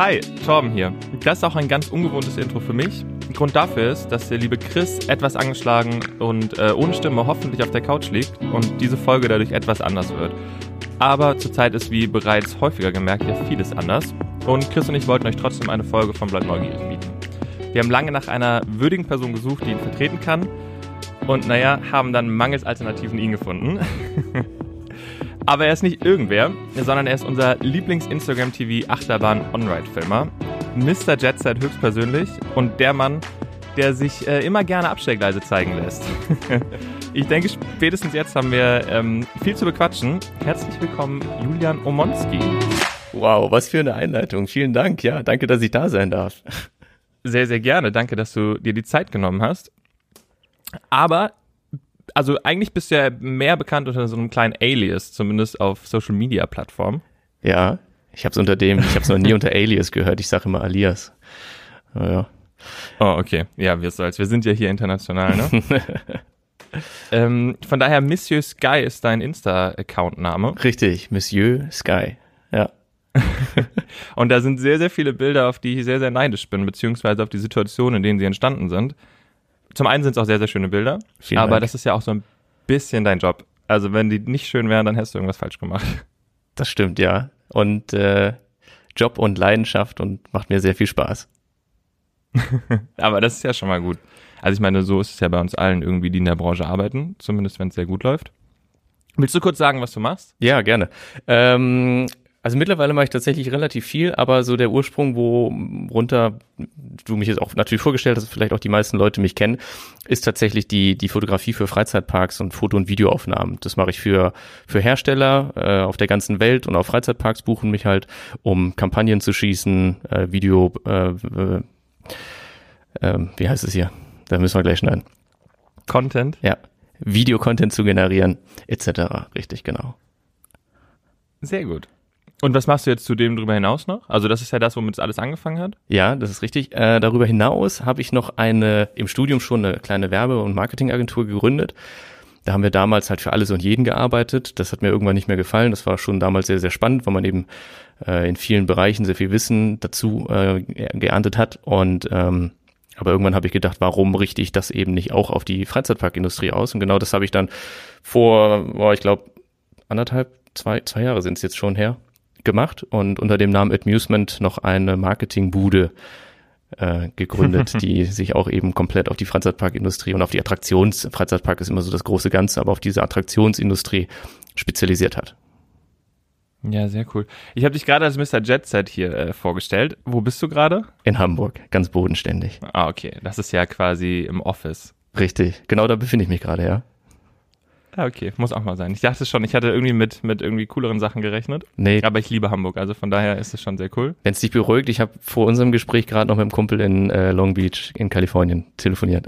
Hi, Torben hier. Das ist auch ein ganz ungewohntes Intro für mich. Grund dafür ist, dass der liebe Chris etwas angeschlagen und äh, ohne Stimme hoffentlich auf der Couch liegt und diese Folge dadurch etwas anders wird. Aber zurzeit ist, wie bereits häufiger gemerkt, ja vieles anders. Und Chris und ich wollten euch trotzdem eine Folge von Blood Neugierig bieten. Wir haben lange nach einer würdigen Person gesucht, die ihn vertreten kann. Und naja, haben dann mangels Alternativen ihn gefunden. Aber er ist nicht irgendwer, sondern er ist unser Lieblings-Instagram-TV-Achterbahn-On-Ride-Filmer. Mr. Jetset höchstpersönlich und der Mann, der sich äh, immer gerne Abstellgleise zeigen lässt. ich denke, spätestens jetzt haben wir ähm, viel zu bequatschen. Herzlich willkommen, Julian Omonski. Wow, was für eine Einleitung. Vielen Dank. Ja, danke, dass ich da sein darf. Sehr, sehr gerne. Danke, dass du dir die Zeit genommen hast. Aber also eigentlich bist du ja mehr bekannt unter so einem kleinen Alias, zumindest auf Social Media Plattformen. Ja, ich habe es unter dem, ich habe es noch nie unter Alias gehört. Ich sage immer Alias. Ja. Oh, okay. Ja, wir soll's. Wir sind ja hier international, ne? ähm, von daher, Monsieur Sky ist dein Insta-Account-Name. Richtig, Monsieur Sky. Ja. und da sind sehr, sehr viele Bilder, auf die ich sehr, sehr neidisch bin, beziehungsweise auf die Situation, in denen sie entstanden sind zum einen sind es auch sehr, sehr schöne Bilder, Vielen aber Dank. das ist ja auch so ein bisschen dein Job. Also wenn die nicht schön wären, dann hättest du irgendwas falsch gemacht. Das stimmt, ja. Und äh, Job und Leidenschaft und macht mir sehr viel Spaß. aber das ist ja schon mal gut. Also ich meine, so ist es ja bei uns allen irgendwie, die in der Branche arbeiten, zumindest wenn es sehr gut läuft. Willst du kurz sagen, was du machst? Ja, gerne. Ähm, also mittlerweile mache ich tatsächlich relativ viel, aber so der Ursprung, wo runter du mich jetzt auch natürlich vorgestellt hast, vielleicht auch die meisten Leute mich kennen, ist tatsächlich die, die Fotografie für Freizeitparks und Foto- und Videoaufnahmen. Das mache ich für, für Hersteller äh, auf der ganzen Welt und auch Freizeitparks buchen mich halt, um Kampagnen zu schießen, äh, Video, äh, äh, äh, wie heißt es hier? Da müssen wir gleich schneiden. Content? Ja. Videocontent zu generieren, etc. Richtig, genau. Sehr gut. Und was machst du jetzt zu dem darüber hinaus noch? Also das ist ja das, womit es alles angefangen hat. Ja, das ist richtig. Äh, darüber hinaus habe ich noch eine im Studium schon eine kleine Werbe- und Marketingagentur gegründet. Da haben wir damals halt für alles und jeden gearbeitet. Das hat mir irgendwann nicht mehr gefallen. Das war schon damals sehr, sehr spannend, weil man eben äh, in vielen Bereichen sehr viel Wissen dazu äh, geerntet hat. Und ähm, aber irgendwann habe ich gedacht, warum richte ich das eben nicht auch auf die Freizeitparkindustrie aus? Und genau das habe ich dann vor, boah, ich glaube, anderthalb, zwei, zwei Jahre sind es jetzt schon her, gemacht und unter dem Namen Amusement noch eine Marketingbude äh, gegründet, die sich auch eben komplett auf die Freizeitparkindustrie und auf die Attraktions, Freizeitpark ist immer so das große Ganze, aber auf diese Attraktionsindustrie spezialisiert hat. Ja, sehr cool. Ich habe dich gerade als Mr. Jet Set hier äh, vorgestellt. Wo bist du gerade? In Hamburg, ganz bodenständig. Ah, okay. Das ist ja quasi im Office. Richtig, genau da befinde ich mich gerade, ja. Ja, okay, muss auch mal sein. Ich dachte schon, ich hatte irgendwie mit, mit irgendwie cooleren Sachen gerechnet. Nee. Aber ich liebe Hamburg, also von daher ist es schon sehr cool. Wenn es dich beruhigt, ich habe vor unserem Gespräch gerade noch mit einem Kumpel in äh, Long Beach in Kalifornien telefoniert.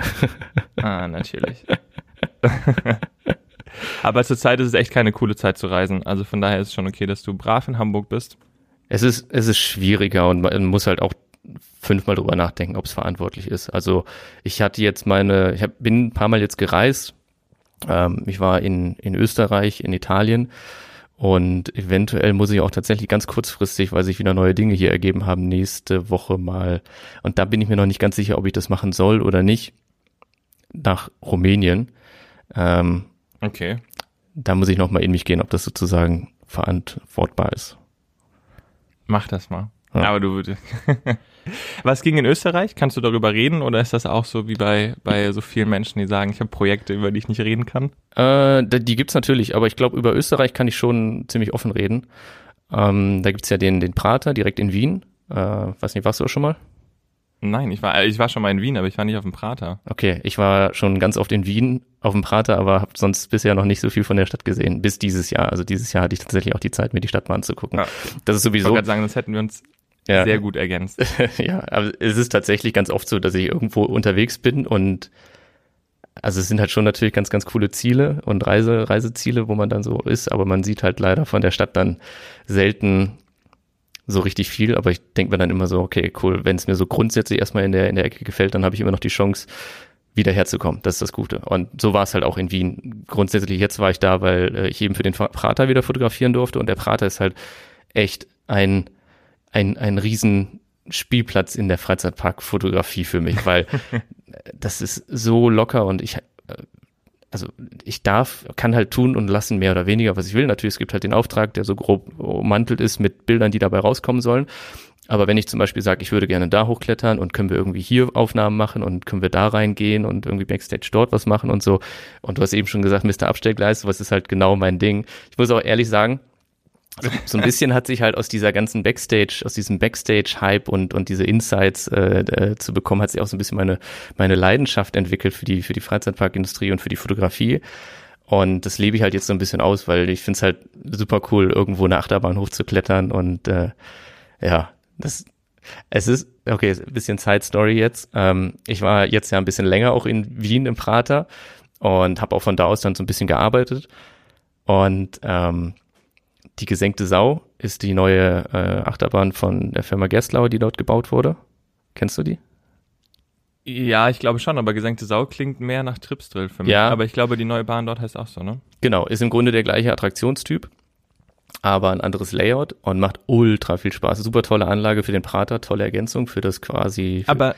Ah, natürlich. Aber zurzeit ist es echt keine coole Zeit zu reisen. Also von daher ist es schon okay, dass du brav in Hamburg bist. Es ist, es ist schwieriger und man muss halt auch fünfmal drüber nachdenken, ob es verantwortlich ist. Also ich hatte jetzt meine, ich hab, bin ein paar Mal jetzt gereist ähm, ich war in, in Österreich, in Italien und eventuell muss ich auch tatsächlich ganz kurzfristig, weil sich wieder neue Dinge hier ergeben haben, nächste Woche mal. Und da bin ich mir noch nicht ganz sicher, ob ich das machen soll oder nicht. Nach Rumänien. Ähm, okay. Da muss ich noch mal in mich gehen, ob das sozusagen verantwortbar ist. Mach das mal. Ja. Aber du Was ging in Österreich? Kannst du darüber reden oder ist das auch so wie bei, bei so vielen Menschen, die sagen, ich habe Projekte, über die ich nicht reden kann? Äh, die gibt's natürlich, aber ich glaube, über Österreich kann ich schon ziemlich offen reden. Ähm, da gibt's ja den, den Prater direkt in Wien. Äh, weiß nicht, warst du auch schon mal? Nein, ich war, ich war schon mal in Wien, aber ich war nicht auf dem Prater. Okay, ich war schon ganz oft in Wien auf dem Prater, aber habe sonst bisher noch nicht so viel von der Stadt gesehen. Bis dieses Jahr. Also dieses Jahr hatte ich tatsächlich auch die Zeit, mir die Stadt mal anzugucken. Ja. Das ist sowieso. Ich wollte sagen, das hätten wir uns ja. sehr gut ergänzt. ja, aber es ist tatsächlich ganz oft so, dass ich irgendwo unterwegs bin und also es sind halt schon natürlich ganz, ganz coole Ziele und Reise, Reiseziele, wo man dann so ist, aber man sieht halt leider von der Stadt dann selten so richtig viel, aber ich denke mir dann immer so, okay, cool, wenn es mir so grundsätzlich erstmal in der, in der Ecke gefällt, dann habe ich immer noch die Chance, wieder herzukommen. Das ist das Gute. Und so war es halt auch in Wien. Grundsätzlich jetzt war ich da, weil äh, ich eben für den Prater wieder fotografieren durfte und der Prater ist halt echt ein ein, ein riesen Spielplatz in der Freizeitparkfotografie für mich, weil das ist so locker und ich, äh, also ich darf, kann halt tun und lassen mehr oder weniger, was ich will. Natürlich, es gibt halt den Auftrag, der so grob ummantelt ist mit Bildern, die dabei rauskommen sollen. Aber wenn ich zum Beispiel sage, ich würde gerne da hochklettern und können wir irgendwie hier Aufnahmen machen und können wir da reingehen und irgendwie Backstage dort was machen und so. Und du hast eben schon gesagt, Mr. Abstellgleis, was ist halt genau mein Ding. Ich muss auch ehrlich sagen, so, so ein bisschen hat sich halt aus dieser ganzen Backstage, aus diesem Backstage-Hype und, und diese Insights äh, äh, zu bekommen, hat sich auch so ein bisschen meine, meine Leidenschaft entwickelt für die, für die Freizeitparkindustrie und für die Fotografie. Und das lebe ich halt jetzt so ein bisschen aus, weil ich finde es halt super cool, irgendwo eine Achterbahn hochzuklettern und äh, ja, das es ist, okay, ein bisschen Side Story jetzt. Ähm, ich war jetzt ja ein bisschen länger auch in Wien im Prater und habe auch von da aus dann so ein bisschen gearbeitet. Und ähm, die gesenkte Sau ist die neue äh, Achterbahn von der Firma Gerstlauer, die dort gebaut wurde. Kennst du die? Ja, ich glaube schon, aber gesenkte Sau klingt mehr nach Tripsdrill für mich. Ja. Aber ich glaube, die neue Bahn dort heißt auch so, ne? Genau, ist im Grunde der gleiche Attraktionstyp, aber ein anderes Layout und macht ultra viel Spaß. Super tolle Anlage für den Prater, tolle Ergänzung für das quasi, für, Aber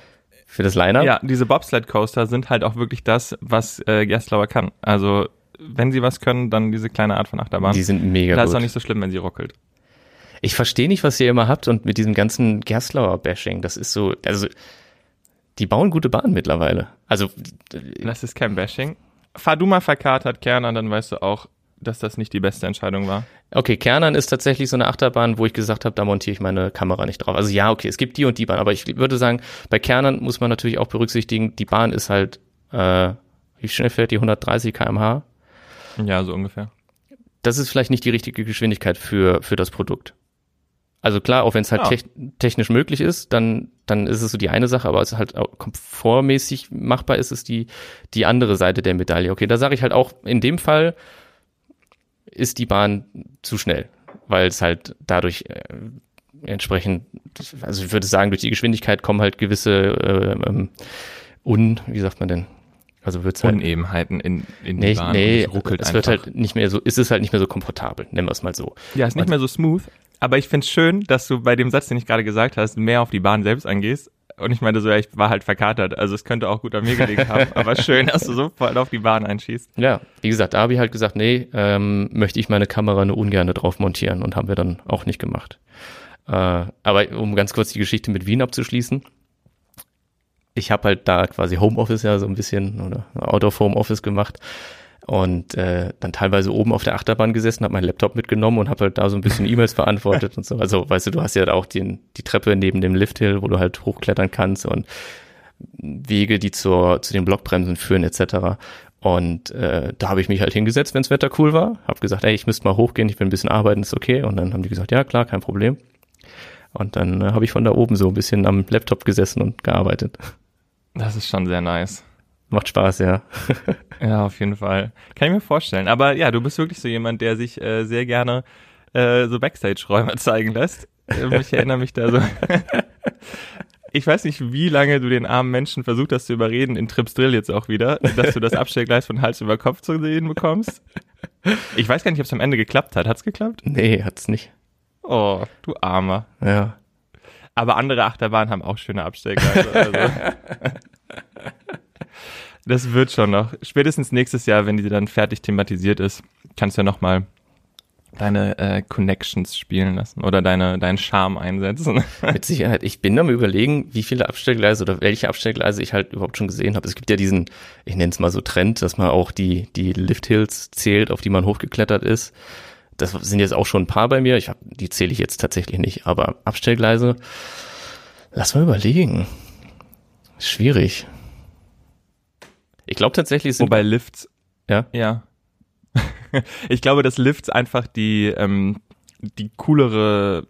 für das Line-Up. ja, diese Bobsled Coaster sind halt auch wirklich das, was äh, Gerstlauer kann. Also, wenn sie was können, dann diese kleine Art von Achterbahn. Die sind mega da gut. ist auch nicht so schlimm, wenn sie ruckelt. Ich verstehe nicht, was ihr immer habt und mit diesem ganzen Gerstlauer-Bashing, das ist so, also die bauen gute Bahnen mittlerweile. Also Das ist kein Bashing. Fahr du mal verkatert Kerner, dann weißt du auch, dass das nicht die beste Entscheidung war. okay, Kernern ist tatsächlich so eine Achterbahn, wo ich gesagt habe, da montiere ich meine Kamera nicht drauf. Also ja, okay, es gibt die und die Bahn, aber ich würde sagen, bei Kernern muss man natürlich auch berücksichtigen, die Bahn ist halt, äh, wie schnell fährt die 130 km/h? Ja, so ungefähr. das ist vielleicht nicht die richtige Geschwindigkeit für, für das Produkt. Also klar, auch wenn es halt Ja. tech, technisch möglich ist, dann, dann ist es so die eine Sache, aber es ist halt auch komfortmäßig machbar ist es die, die andere Seite der Medaille. Okay, da sage ich halt auch, in dem Fall ist die Bahn zu schnell, weil es halt dadurch äh, entsprechend, also ich würde sagen, durch die Geschwindigkeit kommen halt gewisse äh, ähm, un, wie sagt man denn? Also wird's halt Unebenheiten in, in Nee, die Bahn. nee, es ruckelt es einfach. wird halt nicht mehr so, ist es halt nicht mehr so komfortabel, nennen wir es mal so. ja, ist nicht mehr so smooth. Aber ich find's schön, dass du bei dem Satz, den ich gerade gesagt hast, mehr auf die Bahn selbst angehst. Und ich meinte so, ja, ich war halt verkatert. Also es könnte auch gut an mir gelegen haben. Aber schön, dass du so voll auf die Bahn einschießt. Ja, wie gesagt, da habe ich halt gesagt, nee, ähm, möchte ich meine Kamera nur ungern drauf montieren und haben wir dann auch nicht gemacht. Äh, aber um ganz kurz die Geschichte mit Wien abzuschließen, ich habe halt da quasi Homeoffice ja so ein bisschen oder Out of Homeoffice gemacht und äh, dann teilweise oben auf der Achterbahn gesessen, habe meinen Laptop mitgenommen und habe halt da so ein bisschen E-Mails beantwortet und so. Also weißt du, du hast ja auch den, die Treppe neben dem Lifthill, wo du halt hochklettern kannst und Wege, die zur, zu den Blockbremsen führen etc. Und äh, da habe ich mich halt hingesetzt, wenns Wetter cool war, habe gesagt, ey, ich müsste mal hochgehen, ich will ein bisschen arbeiten, ist okay. Und dann haben die gesagt, ja klar, kein Problem. Und dann äh, habe ich von da oben so ein bisschen am Laptop gesessen und gearbeitet. Das ist schon sehr nice. Macht Spaß, ja. Ja, auf jeden Fall. Kann ich mir vorstellen. Aber ja, du bist wirklich so jemand, der sich äh, sehr gerne äh, so Backstage-Räume zeigen lässt. Äh, Ich erinnere mich da so. Ich weiß nicht, wie lange du den armen Menschen versucht hast zu überreden, in Trips Drill jetzt auch wieder, dass du das Abstellgleis von Hals über Kopf zu sehen bekommst. Ich weiß gar nicht, ob es am Ende geklappt hat. Hat's geklappt? Nee, hat's nicht. Oh, du Armer. Ja. Aber andere Achterbahnen haben auch schöne Abstellgleise. Also. das wird schon noch. Spätestens nächstes Jahr, wenn die dann fertig thematisiert ist, kannst du ja nochmal deine äh, Connections spielen lassen oder deine, deinen Charme einsetzen. Mit Sicherheit. Ich bin am überlegen, wie viele Abstellgleise oder welche Abstellgleise ich halt überhaupt schon gesehen habe. Es gibt ja diesen, ich nenne es mal so Trend, dass man auch die, die Lifthills zählt, auf die man hochgeklettert ist. Das sind jetzt auch schon ein paar bei mir. Ich hab, die zähle ich jetzt tatsächlich nicht. Aber Abstellgleise, lass mal überlegen. Schwierig. Ich glaube tatsächlich sind, Wobei Lifts, ja, ja. ich glaube, dass Lifts einfach die, ähm, die coolere,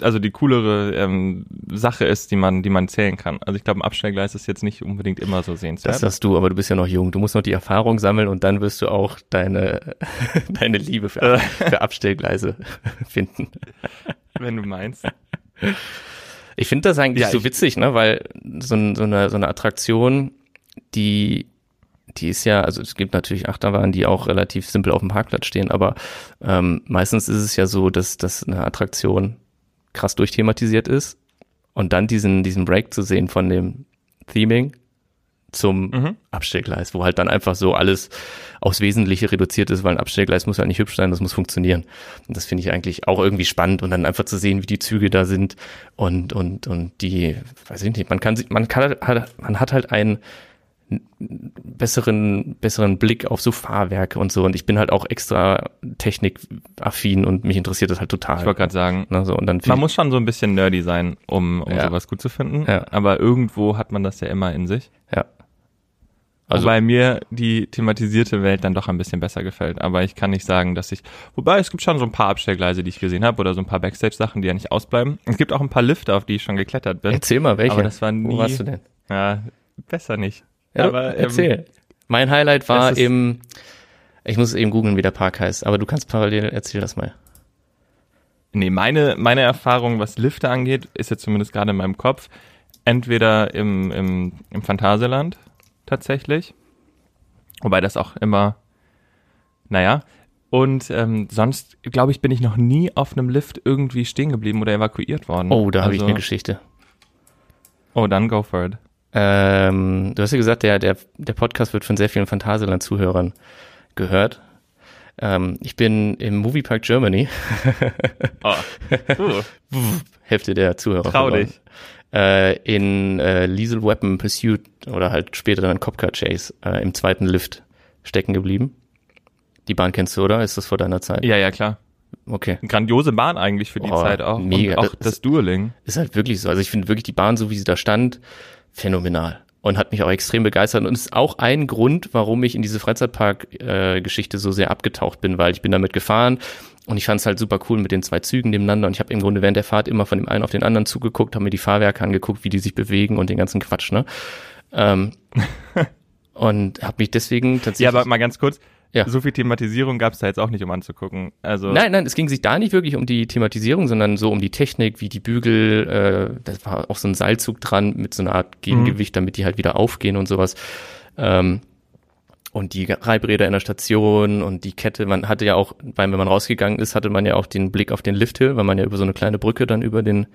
also die coolere ähm, Sache ist, die man, die man zählen kann. Also ich glaube, ein Abstellgleis ist jetzt nicht unbedingt immer so sehenswert. das hast du, aber du bist ja noch jung. Du musst noch die Erfahrung sammeln und dann wirst du auch deine, deine Liebe für, für Abstellgleise finden. wenn du meinst. Ich finde das eigentlich Ja, so witzig, ne, weil so, so, eine, so eine Attraktion, die, die ist ja, also es gibt natürlich Achterbahnen, die auch relativ simpel auf dem Parkplatz stehen, aber ähm, meistens ist es ja so, dass, dass eine Attraktion krass durchthematisiert ist Und dann diesen, diesen Break zu sehen von dem Theming zum Mhm. Abstellgleis, wo halt dann einfach so alles aufs Wesentliche reduziert ist, weil ein Abstellgleis muss halt nicht hübsch sein, das muss funktionieren. Und das finde ich eigentlich auch irgendwie spannend und dann einfach zu sehen, wie die Züge da sind und, und, und die, weiß ich nicht, man kann, man kann, hat- man hat halt einen besseren, besseren Blick auf so Fahrwerke und so und ich bin halt auch extra technikaffin und mich interessiert das halt total. Ich wollte gerade sagen, Ne, so, und dann man muss schon so ein bisschen nerdy sein, um, um Ja. sowas gut zu finden. Ja. Aber irgendwo hat man das ja immer in sich. ja. Also, Wobei mir die thematisierte Welt dann doch ein bisschen besser gefällt. Aber ich kann nicht sagen, dass ich. Wobei es gibt schon so ein paar Abstellgleise, die ich gesehen habe, oder so ein paar Backstage-Sachen, die ja nicht ausbleiben. Es gibt auch ein paar Lifte, auf die ich schon geklettert bin. erzähl mal, welche? Aber das war nie. Wo warst du denn? Ja, besser nicht. Ja, aber ähm, erzähl. mein Highlight war im, ich muss eben googeln, wie der Park heißt, aber du kannst parallel, erzähl das mal. Nee, meine, meine Erfahrung, was Lifte angeht, ist jetzt zumindest gerade in meinem Kopf, entweder im, im, im Phantasialand tatsächlich, wobei das auch immer, naja, und ähm, sonst, glaube ich, bin ich noch nie auf einem Lift irgendwie stehen geblieben oder evakuiert worden. Oh, da habe ich Also- eine Geschichte. Oh, dann go for it. Ähm, du hast ja gesagt, der, der, der Podcast wird von sehr vielen Phantasialand-Zuhörern gehört. Ähm, ich bin im Moviepark Germany, Oh. Uh, Hälfte der Zuhörer. trau verloren. dich. Äh, in äh, Liesel Weapon Pursuit oder halt später dann Copcar Chase äh, im zweiten Lift stecken geblieben. Die Bahn kennst du, oder? Ist das vor deiner Zeit? Ja, ja, klar. Okay. Grandiose Bahn eigentlich für die Oh, Zeit auch. mega. Und auch Das- das Dueling. Ist halt wirklich so. Also ich finde wirklich die Bahn, so wie sie da stand, phänomenal. Und hat mich auch extrem begeistert und ist auch ein Grund, warum ich in diese Freizeitpark-Geschichte so sehr abgetaucht bin, weil ich bin damit gefahren und ich fand es halt super cool mit den zwei Zügen nebeneinander und ich habe im Grunde während der Fahrt immer von dem einen auf den anderen zugeguckt, habe mir die Fahrwerke angeguckt, wie die sich bewegen und den ganzen Quatsch, ne? Ähm, und habe mich deswegen tatsächlich... Ja, aber mal ganz kurz. Ja. So viel Thematisierung gab es da jetzt auch nicht, um anzugucken. Also Nein, nein, es ging sich da nicht wirklich um die Thematisierung, sondern so um die Technik, wie die Bügel, äh, das war auch so ein Seilzug dran mit so einer Art Gegengewicht, damit die halt wieder aufgehen und sowas. Ähm, und die Reibräder in der Station und die Kette, man hatte ja auch, weil wenn man rausgegangen ist, hatte man ja auch den Blick auf den Lifthill, weil man ja über so eine kleine Brücke dann über den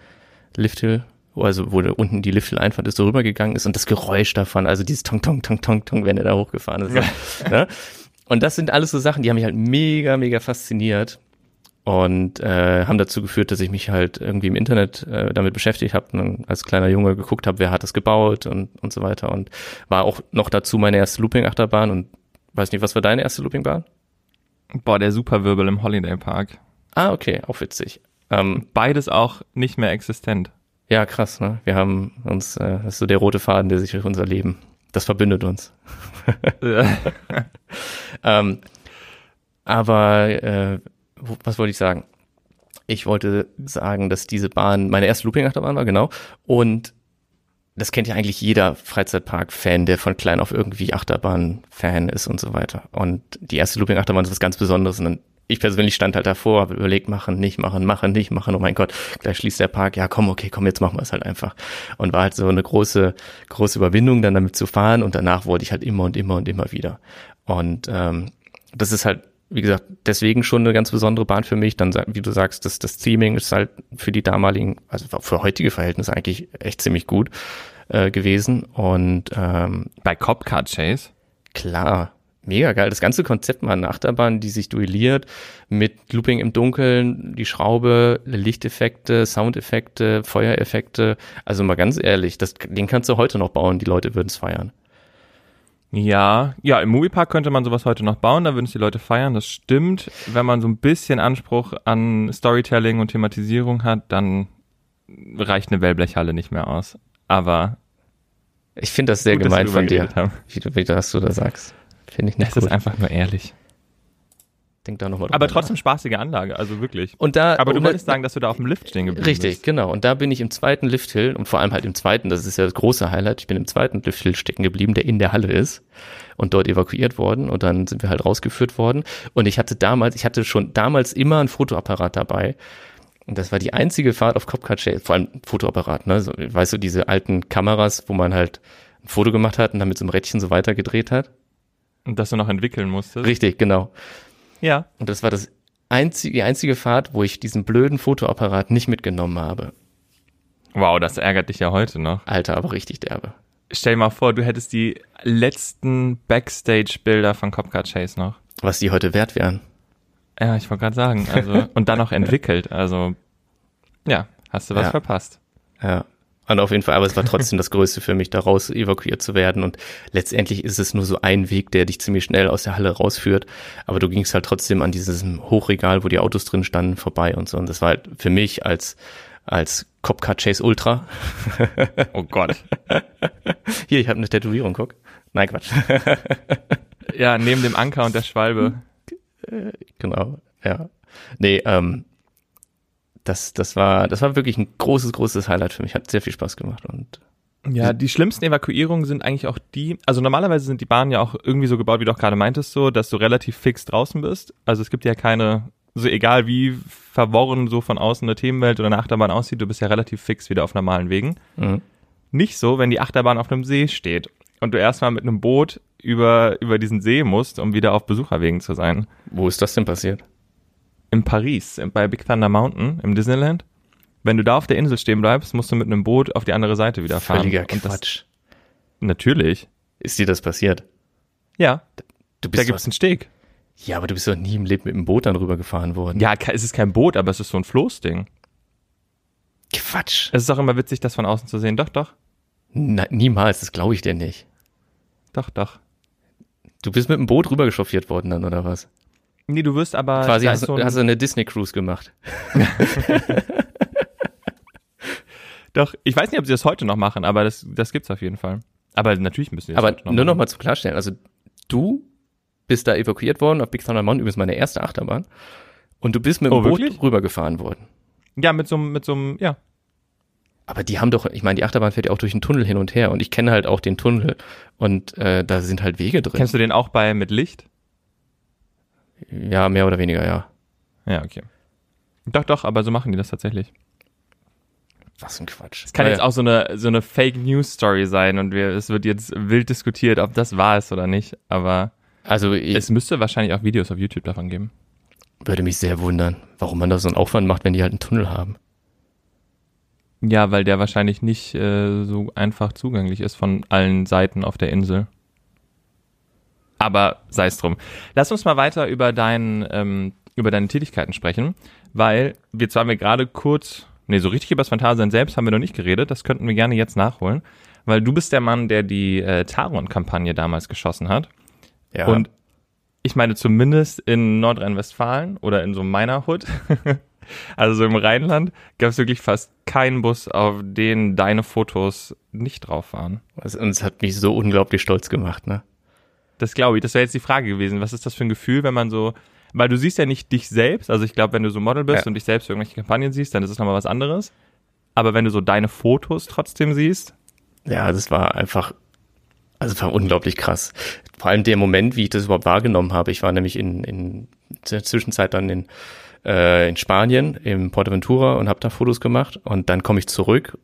Lifthill, also wo da unten die Lifthill-Einfahrt ist, so rübergegangen ist und das Geräusch davon, also dieses Tong, Tong, Tong, Tong, Tong, wenn er da hochgefahren ist. ne? Und das sind alles so Sachen, die haben mich halt mega, mega fasziniert und äh, haben dazu geführt, dass ich mich halt irgendwie im Internet äh, damit beschäftigt habe und als kleiner Junge geguckt habe, wer hat das gebaut und, und so weiter und war auch noch dazu meine erste Looping-Achterbahn und weiß nicht, was war deine erste Loopingbahn? Boah, der Superwirbel im Holiday Park. Ah, okay, auch witzig. Ähm, Beides auch nicht mehr existent. ja, krass, ne? Wir haben uns, äh, das ist so der rote Faden, der sich durch unser Leben, das verbindet uns. Ähm, aber äh, was wollte ich sagen? Ich wollte sagen, dass diese Bahn meine erste Looping-Achterbahn war, genau. Und das kennt ja eigentlich jeder Freizeitpark-Fan, der von klein auf irgendwie Achterbahn-Fan ist und so weiter. Und die erste Looping-Achterbahn ist was ganz Besonderes. Und dann, ich persönlich stand halt davor, habe überlegt, machen, nicht machen, machen, nicht machen. Oh mein Gott, gleich schließt der Park. Ja, komm, okay, komm, jetzt machen wir es halt einfach. Und war halt so eine große, große Überwindung, dann damit zu fahren. Und danach wollte ich halt immer und immer und immer wieder. Und ähm, das ist halt, wie gesagt, deswegen schon eine ganz besondere Bahn für mich. Dann, wie du sagst, das, das Theming ist halt für die damaligen, also für heutige Verhältnisse eigentlich echt ziemlich gut äh, gewesen. Und ähm, Bei Copcar Chase? klar, mega geil. Das ganze Konzept mal eine Achterbahn, die sich duelliert mit Looping im Dunkeln, die Schraube, Lichteffekte, Soundeffekte, Feuereffekte. Also mal ganz ehrlich, das, den kannst du heute noch bauen, die Leute würden es feiern. Ja, ja, im Moviepark könnte man sowas heute noch bauen, da würden es die Leute feiern, das stimmt. Wenn man so ein bisschen Anspruch an Storytelling und Thematisierung hat, dann reicht eine Wellblechhalle nicht mehr aus. Aber Ich finde das sehr gut, dass gemein von dir, wie du, wie du das du da sagst. Finde ich nicht Es gut. ist einfach nur ehrlich. Denk da noch mal Aber trotzdem spaßige Anlage, also wirklich. nach. Und da, Aber du wolltest sagen, dass du da auf dem Lift stehen geblieben Richtig, bist. genau. Und da bin ich im zweiten Lifthill und vor allem halt im zweiten, das ist ja das große Highlight, ich bin im zweiten Lifthill stecken geblieben, der in der Halle ist und dort evakuiert worden und dann sind wir halt rausgeführt worden und ich hatte damals, ich hatte schon damals immer ein Fotoapparat dabei und das war die einzige Fahrt auf Copcar Chase, vor allem Fotoapparat, ne, so, weißt du, diese alten Kameras, wo man halt ein Foto gemacht hat und dann mit so einem Rädchen so weitergedreht hat. Und dass du noch entwickeln musstest. Richtig, genau. Ja. Und das war das einzige, die einzige Fahrt, wo ich diesen blöden Fotoapparat nicht mitgenommen habe. Wow, das ärgert dich ja heute noch. Alter, aber richtig derbe. Stell dir mal vor, du hättest die letzten Backstage-Bilder von Copcar Chase noch. Was die heute wert wären. Ja, ich wollte gerade sagen. Also, und dann noch entwickelt. Also, ja, hast du was Ja. verpasst. Ja. Und auf jeden Fall, aber es war trotzdem das Größte für mich, da raus evakuiert zu werden. Und letztendlich ist es nur so ein Weg, der dich ziemlich schnell aus der Halle rausführt. Aber du gingst halt trotzdem an diesem Hochregal, wo die Autos drin standen, vorbei und so. Und das war halt für mich als, als Copcar Chase Ultra. Oh Gott. Hier, ich habe eine Tätowierung, guck. Nein, Quatsch. Ja, neben dem Anker und der Schwalbe. genau, ja. Nee, ähm, das, das war, das war wirklich ein großes, großes Highlight für mich. Hat sehr viel Spaß gemacht und Ja, die schlimmsten Evakuierungen sind eigentlich auch die, also normalerweise sind die Bahnen ja auch irgendwie so gebaut, wie du auch gerade meintest, so, dass du relativ fix draußen bist. Also es gibt ja keine, so egal wie verworren so von außen eine Themenwelt oder eine Achterbahn aussieht, du bist ja relativ fix wieder auf normalen Wegen. mhm. Nicht so, wenn die Achterbahn auf einem See steht und du erstmal mit einem Boot über, über diesen See musst, um wieder auf Besucherwegen zu sein. wo ist das denn passiert? In Paris, bei Big Thunder Mountain im Disneyland. Wenn du da auf der Insel stehen bleibst, musst du mit einem Boot auf die andere Seite wieder fahren. Völliger das, Quatsch. natürlich. Ist dir das passiert? Ja, Du da bist gibt's doch, einen Steg. ja, aber du bist doch nie im Leben mit dem Boot dann rübergefahren worden. Ja, es ist kein Boot, aber es ist so ein Floßding. Quatsch. Es ist auch immer witzig, das von außen zu sehen. Doch, doch, Na, niemals, das glaube ich dir nicht. doch, doch. Du bist mit dem Boot rübergechauffiert worden dann, oder was? Nee, du wirst aber. Quasi hast, so ein, hast du eine Disney-Cruise gemacht. doch, ich weiß nicht, ob sie das heute noch machen, aber das, das gibt's auf jeden Fall. Aber natürlich müssen sie das Aber noch nur noch mal zum Klarstellen, also du bist da evakuiert worden auf Big Thunder Mountain, übrigens meine erste Achterbahn. Und du bist mit dem Oh, Boot wirklich? rübergefahren worden. Ja, mit so einem, mit so einem, ja. Aber die haben doch, ich meine, die Achterbahn fährt ja auch durch einen Tunnel hin und her und ich kenne halt auch den Tunnel und äh, da sind halt Wege drin. Kennst du den auch bei mit Licht? Ja, mehr oder weniger, ja. Ja, okay. Doch, doch, aber so machen die das tatsächlich. Was ein Quatsch. Es kann jetzt auch so eine, so eine Fake News Story sein und wir, es wird jetzt wild diskutiert, ob das wahr ist oder nicht, aber Also ich es müsste wahrscheinlich auch Videos auf YouTube davon geben. würde mich sehr wundern, warum man da so einen Aufwand macht, wenn die halt einen Tunnel haben. Ja, weil der wahrscheinlich nicht äh, so einfach zugänglich ist von allen Seiten auf der Insel. Aber sei es drum. Lass uns mal weiter über, dein, ähm, über deine Tätigkeiten sprechen, weil wir zwar haben wir gerade kurz, nee, so richtig über das Phantasialand selbst haben wir noch nicht geredet, das könnten wir gerne jetzt nachholen, weil du bist der Mann, der die äh, Taron-Kampagne damals geschossen hat. Ja. Und ich meine, zumindest in Nordrhein-Westfalen oder in so meiner Hood, also so im Rheinland, gab es wirklich fast keinen Bus, auf den deine Fotos nicht drauf waren. Also, und es hat mich so unglaublich stolz gemacht, ne? Das glaube ich, das wäre jetzt die Frage gewesen. Was ist das für ein Gefühl, wenn man so, weil du siehst ja nicht dich selbst, also ich glaube, wenn du so Model bist Ja. und dich selbst für irgendwelche Kampagnen siehst, dann ist es nochmal was anderes. Aber wenn du so deine Fotos trotzdem siehst, Ja, das war einfach, also es war unglaublich krass. Vor allem der Moment, wie ich das überhaupt wahrgenommen habe. Ich war nämlich in, in der Zwischenzeit dann in, äh, in Spanien, im Portaventura und habe da Fotos gemacht. Und dann komme ich zurück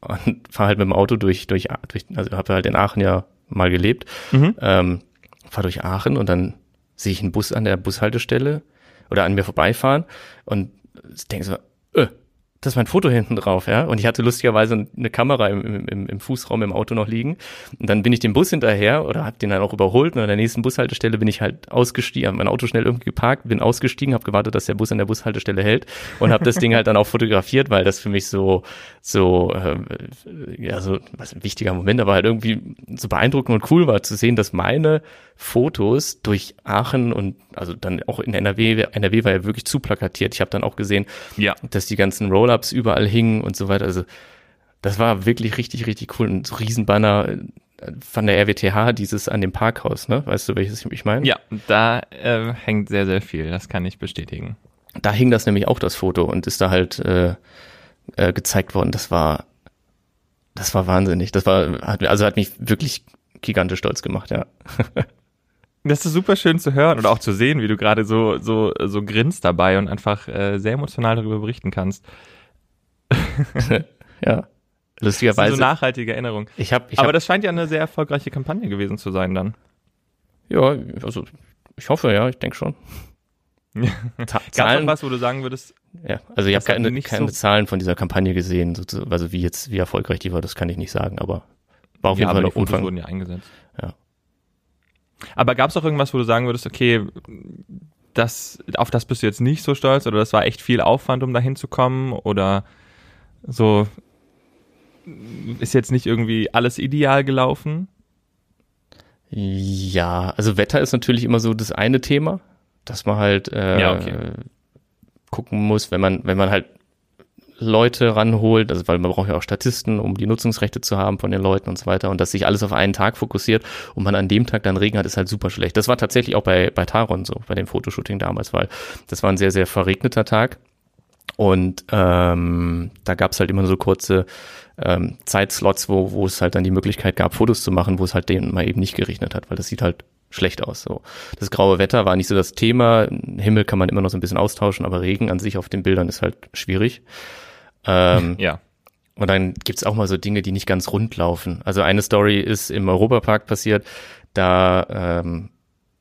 und fahre halt mit dem Auto durch, durch, durch also habe halt in Aachen ja mal gelebt, Mhm. ähm, fahre durch Aachen und dann sehe ich einen Bus an der Bushaltestelle oder an mir vorbeifahren und denke so, äh, das ist mein Foto hinten drauf, ja. Und ich hatte lustigerweise eine Kamera im, im, im Fußraum im Auto noch liegen. Und dann bin ich dem Bus hinterher oder habe den dann auch überholt. Und an der nächsten Bushaltestelle bin ich halt ausgestiegen, habe mein Auto schnell irgendwie geparkt, bin ausgestiegen, habe gewartet, dass der Bus an der Bushaltestelle hält und habe das Ding halt dann auch fotografiert, weil das für mich so so äh, ja so was ein wichtiger Moment, aber halt irgendwie so beeindruckend und cool war zu sehen, dass meine Fotos durch Aachen und also dann auch in NRW, NRW war ja wirklich zu plakatiert. Ich habe dann auch gesehen, ja, dass die ganzen Roll-Ups überall hingen und so weiter. Also das war wirklich richtig, richtig cool. So Riesenbanner äh, von der RWTH, dieses an dem Parkhaus, ne? Weißt du, welches ich meine? ja, da äh, hängt sehr, sehr viel, das kann ich bestätigen. Da hing das nämlich auch, das Foto, und ist da halt äh, äh, gezeigt worden. Das war, das war wahnsinnig. Das war, hat, also hat mich wirklich gigantisch stolz gemacht, ja. Das ist super schön zu hören und auch zu sehen, wie du gerade so, so, so grinst dabei und einfach äh, sehr emotional darüber berichten kannst. ja. Das ist so Lustigerweise. nachhaltige Erinnerung. ich habe, ich Aber hab, das scheint ja eine sehr erfolgreiche Kampagne gewesen zu sein dann. ja, also ich hoffe, ja, ich denke schon. Zahlen, was, wo du sagen würdest? Ja, also ich habe keine, keine so Zahlen von dieser Kampagne gesehen, also wie jetzt, wie erfolgreich die war, das kann ich nicht sagen, aber war auf jeden ja, Fall noch Umfang. wurden ja eingesetzt. Aber gab es auch irgendwas, wo du sagen würdest, okay, das, auf das bist du jetzt nicht so stolz oder das war echt viel Aufwand, um da hinzukommen oder so ist jetzt nicht irgendwie alles ideal gelaufen? Ja, also Wetter ist natürlich immer so das eine Thema, dass man halt äh, ja, okay. gucken muss, wenn man, wenn man halt Leute ranholt, also weil man braucht ja auch Statisten, um die Nutzungsrechte zu haben von den Leuten und so weiter und dass sich alles auf einen Tag fokussiert und man an dem Tag dann Regen hat, ist halt super schlecht. Das war tatsächlich auch bei, bei Taron so, bei dem Fotoshooting damals, weil das war ein sehr, sehr verregneter Tag und ähm, da gab es halt immer so kurze ähm, Zeitslots, wo, wo es halt dann die Möglichkeit gab, Fotos zu machen, wo es halt denen mal eben nicht geregnet hat, weil das sieht halt schlecht aus. So. Das graue Wetter war nicht so das Thema. Himmel kann man immer noch so ein bisschen austauschen, aber Regen an sich auf den Bildern ist halt schwierig. Ähm, ja. Und dann gibt's auch mal so Dinge, die nicht ganz rund laufen. Also eine Story ist im Europapark passiert, da ähm,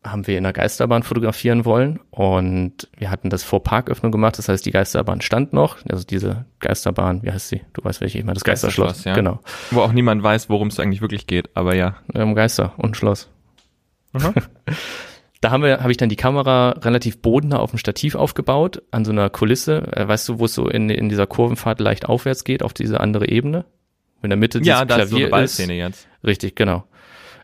haben wir in der Geisterbahn fotografieren wollen und wir hatten das vor Parköffnung gemacht, das heißt die Geisterbahn stand noch, also diese Geisterbahn, wie heißt sie? Du weißt welche ich meine, das Geisterschloss, Geisterschloss ja. genau. Wo auch niemand weiß, worum es eigentlich wirklich geht, aber ja. Um Geister und Schloss. Mhm. da habe ich dann die Kamera relativ bodennah auf dem Stativ aufgebaut, an so einer Kulisse, äh, weißt du, wo es so in, in dieser Kurvenfahrt leicht aufwärts geht, auf diese andere Ebene? In der Mitte ja, das Klavier ist so eine Ballszene jetzt. Richtig, genau.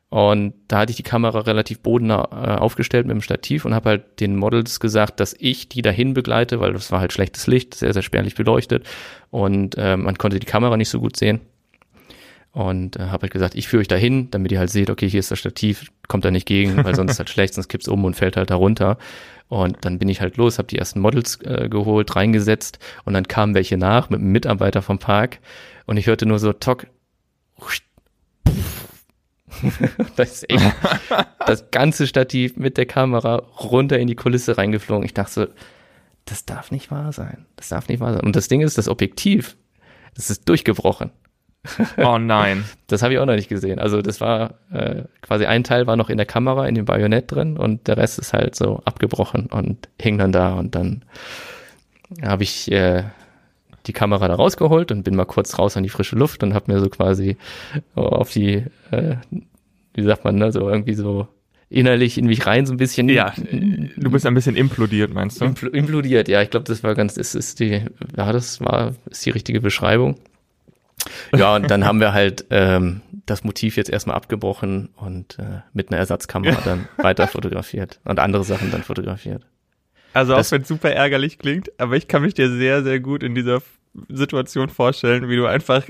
Und da hatte ich die Kamera relativ bodennah äh, aufgestellt mit dem Stativ und habe halt den Models gesagt, dass ich die dahin begleite, weil das war halt schlechtes Licht, sehr, sehr spärlich beleuchtet und äh, man konnte die Kamera nicht so gut sehen. Und äh, habe halt gesagt, ich führe euch dahin, damit ihr halt seht, okay, hier ist das Stativ, kommt da nicht gegen, weil sonst ist halt schlecht, sonst kippt's um und fällt halt da runter. Und dann bin ich halt los, habe die ersten Models äh, geholt, reingesetzt und dann kamen welche nach mit einem Mitarbeiter vom Park und ich hörte nur so Tock, das ist echt das ganze Stativ mit der Kamera runter in die Kulisse reingeflogen. Ich dachte so, das darf nicht wahr sein. Das darf nicht wahr sein. Und das Ding ist, das Objektiv, das ist durchgebrochen. Oh nein. Das habe ich auch noch nicht gesehen. Also das war äh, quasi ein Teil war noch in der Kamera, in dem Bajonett drin und der Rest ist halt so abgebrochen und hing dann da und dann habe ich äh, die Kamera da rausgeholt und bin mal kurz raus an die frische Luft und habe mir so quasi auf die, äh, wie sagt man, ne, so irgendwie so innerlich in mich rein so ein bisschen. Ja, du bist ein bisschen implodiert, meinst du? Impl implodiert, ja. Ich glaube, das war ganz, ist, ist die, ja, das war, ist die richtige Beschreibung. Ja, und dann haben wir halt ähm, das Motiv jetzt erstmal abgebrochen und äh, mit einer Ersatzkamera dann weiter fotografiert und andere Sachen dann fotografiert. Also auch wenn es super ärgerlich klingt, aber ich kann mich dir sehr, sehr gut in dieser Situation vorstellen, wie du einfach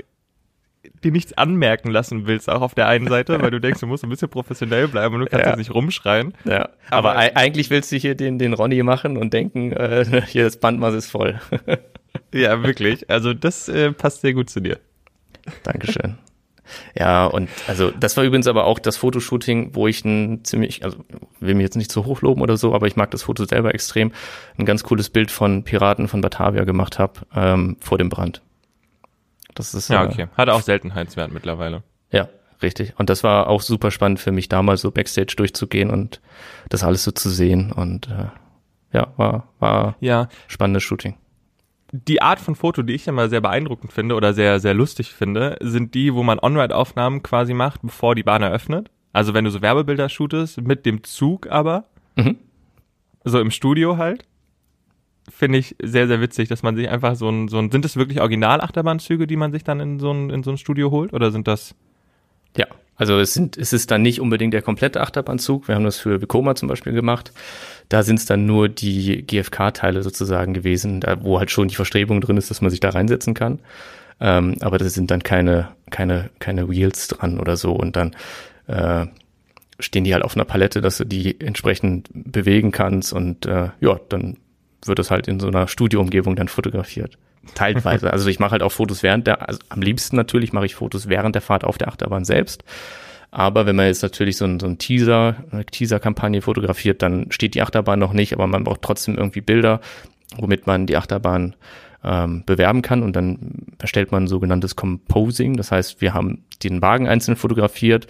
dir nichts anmerken lassen willst, auch auf der einen Seite, weil du denkst, du musst ein bisschen professionell bleiben und du kannst ja. jetzt nicht rumschreien. Ja, aber, aber eigentlich willst du hier den, den Ronny machen und denken, äh, hier das Bandmaß ist voll. ja, wirklich. Also das äh, passt sehr gut zu dir. Dankeschön. Ja, und also das war übrigens aber auch das Fotoshooting, wo ich ein ziemlich, also will mir jetzt nicht zu hoch loben oder so, aber ich mag das Foto selber extrem, ein ganz cooles Bild von Piraten von Batavia gemacht habe ähm, vor dem Brand. Das ist ja äh, okay. Hat auch Seltenheitswert mittlerweile. Ja, richtig. Und das war auch super spannend für mich, damals so Backstage durchzugehen und das alles so zu sehen und äh, ja, war war ja spannendes Shooting die Art von Foto, die ich immer sehr beeindruckend finde oder sehr, sehr lustig finde, sind die, wo man On-Ride-Aufnahmen quasi macht, bevor die Bahn eröffnet. Also wenn du so Werbebilder shootest, mit dem Zug aber. Mhm. So im Studio halt. Finde ich sehr, sehr witzig, dass man sich einfach so ein, so ein, sind das wirklich Original-Achterbahnzüge, die man sich dann in so ein, in so ein Studio holt? Oder sind das? Ja, also es sind, es ist dann nicht unbedingt der komplette Achterbahnzug. Wir haben das für Vekoma zum Beispiel gemacht. Da sind es dann nur die GFK-Teile sozusagen gewesen, da, wo halt schon die Verstrebung drin ist, dass man sich da reinsetzen kann. Ähm, aber das sind dann keine, keine, keine Wheels dran oder so. Und dann äh, stehen die halt auf einer Palette, dass du die entsprechend bewegen kannst. Und äh, ja, dann wird es halt in so einer Studioumgebung dann fotografiert. Teilweise. Also ich mache halt auch Fotos während der, also am liebsten natürlich mache ich Fotos während der Fahrt auf der Achterbahn selbst. Aber wenn man jetzt natürlich so ein, so ein Teaser, eine Teaser-Kampagne fotografiert, dann steht die Achterbahn noch nicht, aber man braucht trotzdem irgendwie Bilder, womit man die Achterbahn ähm, bewerben kann und dann erstellt man sogenanntes Composing. Das heißt, wir haben den Wagen einzeln fotografiert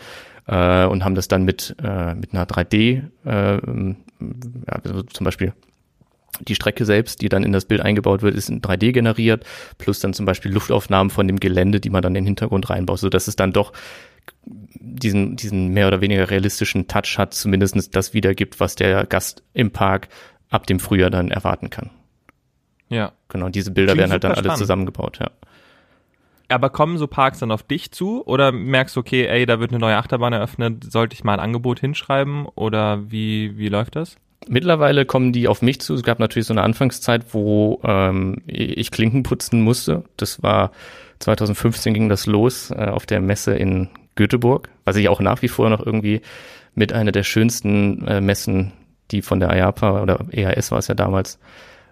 äh, und haben das dann mit, äh, mit einer 3D, äh, ja, also zum Beispiel Die Strecke selbst, die dann in das Bild eingebaut wird, ist in 3D generiert, plus dann zum Beispiel Luftaufnahmen von dem Gelände, die man dann in den Hintergrund reinbaut, so dass es dann doch diesen, diesen mehr oder weniger realistischen Touch hat, zumindest das wiedergibt, was der Gast im Park ab dem Frühjahr dann erwarten kann. Ja. Genau, diese Bilder Klingt werden halt dann alle zusammengebaut, ja. Aber kommen so Parks dann auf dich zu oder merkst du, okay, ey, da wird eine neue Achterbahn eröffnet, sollte ich mal ein Angebot hinschreiben oder wie, wie läuft das? Mittlerweile kommen die auf mich zu. Es gab natürlich so eine Anfangszeit, wo ähm, ich Klinken putzen musste. Das war 2015 ging das los äh, auf der Messe in Göteborg, was ich auch nach wie vor noch irgendwie mit einer der schönsten äh, Messen, die von der IAPA oder EAS war es ja damals,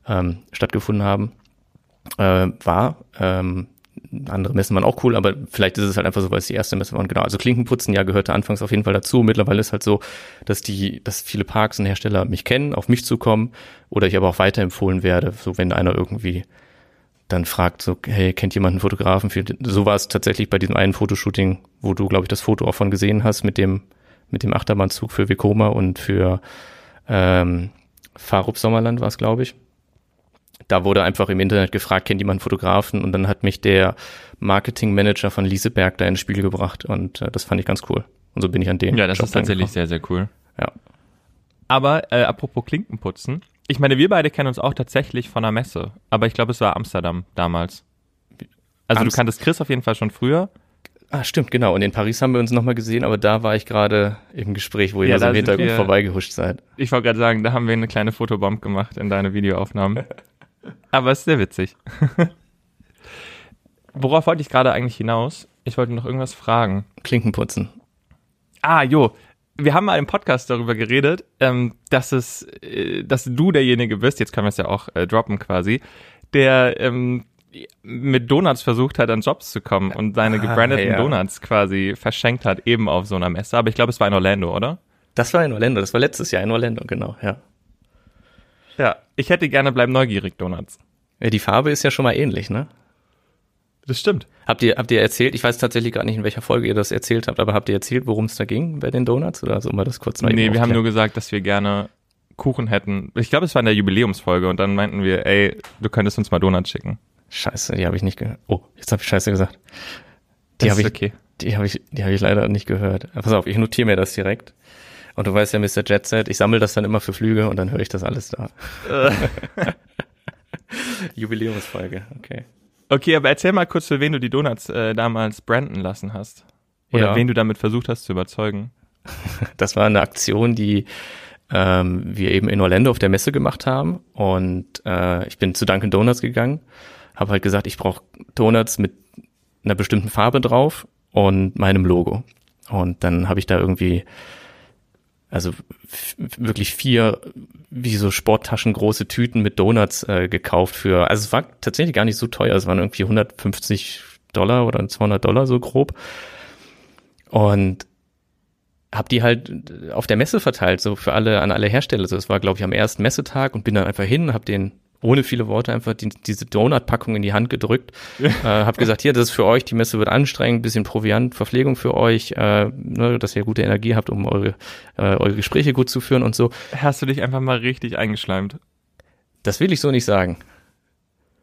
ähm, stattgefunden haben, äh, war. Ähm, andere Messen waren auch cool, aber vielleicht ist es halt einfach so, weil es die erste Messe war. Und genau, also Klinkenputzen, ja, gehörte anfangs auf jeden Fall dazu. Mittlerweile ist halt so, dass die, dass viele Parks und Hersteller mich kennen, auf mich zukommen oder ich aber auch weiterempfohlen werde, so wenn einer irgendwie dann fragt, so, hey, kennt jemand einen Fotografen? Für, so war es tatsächlich bei diesem einen Fotoshooting, wo du, glaube ich, das Foto auch von gesehen hast mit dem, mit dem Achterbahnzug für Vekoma und für ähm, Farup Sommerland war es, glaube ich da wurde einfach im Internet gefragt, kennt jemand Fotografen? Und dann hat mich der Marketingmanager von Lieseberg da ins Spiel gebracht und äh, das fand ich ganz cool. Und so bin ich an den. Ja, das Job ist tatsächlich rangekommen. sehr, sehr cool. Ja. Aber äh, apropos Klinkenputzen, ich meine, wir beide kennen uns auch tatsächlich von einer Messe, aber ich glaube, es war Amsterdam damals. Also Amst- du kanntest Chris auf jeden Fall schon früher. Ah, stimmt, genau. Und in Paris haben wir uns nochmal gesehen, aber da war ich gerade im Gespräch, wo ihr Ja, so im Hintergrund wir- vorbeigehuscht seid. Ich wollte gerade sagen, da haben wir eine kleine Fotobomb gemacht in deine Videoaufnahmen. Aber es ist sehr witzig. Worauf wollte ich gerade eigentlich hinaus? Ich wollte noch irgendwas fragen. Klinkenputzen. Ah, jo. Wir haben mal im Podcast darüber geredet, ähm, dass es, äh, dass du derjenige bist, jetzt können wir es ja auch äh, droppen quasi, der ähm, mit Donuts versucht hat, an Jobs zu kommen und seine Ah, gebrandeten ja. Donuts quasi verschenkt hat, eben auf so einer Messe. Aber ich glaube, es war in Orlando, oder? Das war in Orlando, das war letztes Jahr in Orlando, genau, ja. Ja. Ich hätte gerne Bleib neugierig Donuts. ja die Farbe ist ja schon mal ähnlich, ne? Das stimmt. Habt ihr, habt ihr erzählt, ich weiß tatsächlich gar nicht, in welcher Folge ihr das erzählt habt, aber habt ihr erzählt, worum es da ging bei den Donuts? Oder so mal das kurz mal Nee, wir haben nur gesagt, dass wir gerne Kuchen hätten. Ich glaube, es war in der Jubiläumsfolge und dann meinten wir, ey, du könntest uns mal Donuts schicken. Scheiße, die habe ich nicht gehört. Oh, jetzt habe ich Scheiße gesagt. Die habe ich, okay. die habe ich, die habe ich leider nicht gehört. Pass auf, ich notiere mir das direkt. Und du weißt ja, Mr. Jet Set, ich sammle das dann immer für Flüge und dann höre ich das alles da. Jubiläumsfolge, okay. Okay, aber erzähl mal kurz, für wen du die Donuts äh, damals branden lassen hast. Oder Ja. wen du damit versucht hast zu überzeugen. Das war eine Aktion, die ähm, wir eben in Orlando auf der Messe gemacht haben. Und äh, ich bin zu Dunkin' Donuts gegangen, habe halt gesagt, ich brauche Donuts mit einer bestimmten Farbe drauf und meinem Logo. Und dann habe ich da irgendwie, also wirklich vier wie so Sporttaschen große Tüten mit Donuts äh, gekauft für, also es war tatsächlich gar nicht so teuer, es waren irgendwie 150 Dollar oder 200 Dollar so grob. Und hab die halt auf der Messe verteilt, so für alle, an alle Hersteller. So, das war, glaube ich, am ersten Messetag und bin dann einfach hin, hab den ohne viele Worte einfach die, diese Donut-Packung in die Hand gedrückt, äh, hab gesagt, hier, das ist für euch, die Messe wird anstrengend, bisschen Proviant, Verpflegung für euch, äh, ne, dass ihr gute Energie habt, um eure, äh, eure Gespräche gut zu führen und so. Hast du dich einfach mal richtig eingeschleimt? Das will ich so nicht sagen.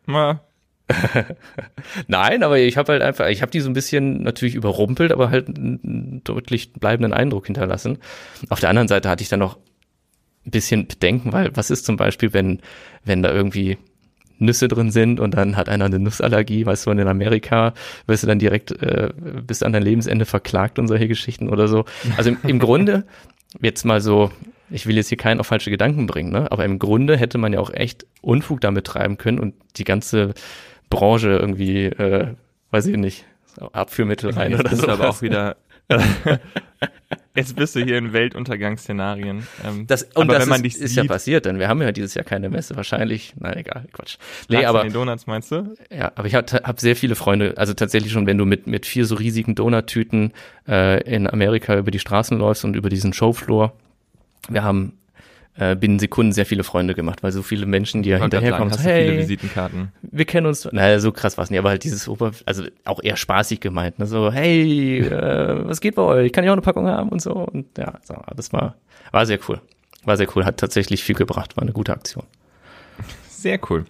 Mal. Nein, aber ich habe halt einfach, ich habe die so ein bisschen natürlich überrumpelt, aber halt einen deutlich bleibenden Eindruck hinterlassen. Auf der anderen Seite hatte ich dann noch ein bisschen Bedenken, weil was ist zum Beispiel, wenn, wenn da irgendwie Nüsse drin sind und dann hat einer eine Nussallergie, weißt du, und in Amerika wirst du dann direkt äh, bis an dein Lebensende verklagt und solche Geschichten oder so. Also im, im Grunde, jetzt mal so, ich will jetzt hier keinen auf falsche Gedanken bringen, ne? aber im Grunde hätte man ja auch echt Unfug damit treiben können und die ganze Branche irgendwie, äh, weiß ich nicht, Abführmittel rein Jetzt oder so. du aber auch wieder. Jetzt bist du hier in Weltuntergangsszenarien. Ähm, Das, und aber das ist, ist sieht, ja passiert, denn wir haben ja dieses Jahr keine Messe, wahrscheinlich, nein, egal, Quatsch. Nee, aber, den Donuts meinst du? ja, aber ich habe hab sehr viele Freunde, also tatsächlich schon, wenn du mit, mit vier so riesigen Donuttüten äh, in Amerika über die Straßen läufst und über diesen Showfloor, wir haben äh, binnen Sekunden sehr viele Freunde gemacht, weil so viele Menschen, die ja hinterherkommen, sagen, so, hast du viele hey, Visitenkarten. wir kennen uns, naja, so krass war's nicht, aber halt dieses Ober, also auch eher spaßig gemeint, ne? so, hey, äh, was geht bei euch, kann ich auch eine Packung haben und so und ja, so, das war, war sehr cool, war sehr cool, hat tatsächlich viel gebracht, war eine gute Aktion. Sehr cool.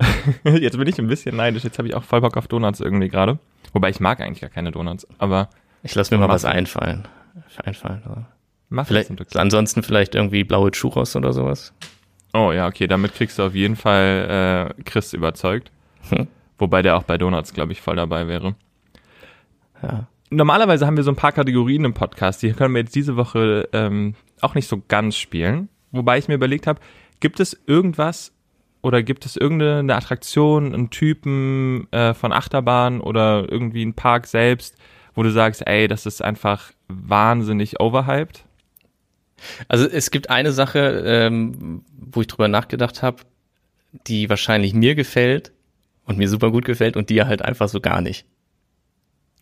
Jetzt bin ich ein bisschen neidisch. Jetzt habe ich auch voll Bock auf Donuts irgendwie gerade. Wobei ich mag eigentlich gar keine Donuts, aber. Ich lasse mir mal was einfallen. Einfallen. Oder? Mach vielleicht, ansonsten vielleicht irgendwie blaue Churros oder sowas. Oh ja, okay, damit kriegst du auf jeden Fall äh, Chris überzeugt. Hm. Wobei der auch bei Donuts, glaube ich, voll dabei wäre. Ja. Normalerweise haben wir so ein paar Kategorien im Podcast, die können wir jetzt diese Woche ähm, auch nicht so ganz spielen. Wobei ich mir überlegt habe, gibt es irgendwas oder gibt es irgendeine Attraktion, einen Typen äh, von Achterbahn oder irgendwie einen Park selbst, wo du sagst, ey, das ist einfach wahnsinnig overhyped? Also es gibt eine Sache, ähm, wo ich drüber nachgedacht habe, die wahrscheinlich mir gefällt und mir super gut gefällt und dir halt einfach so gar nicht.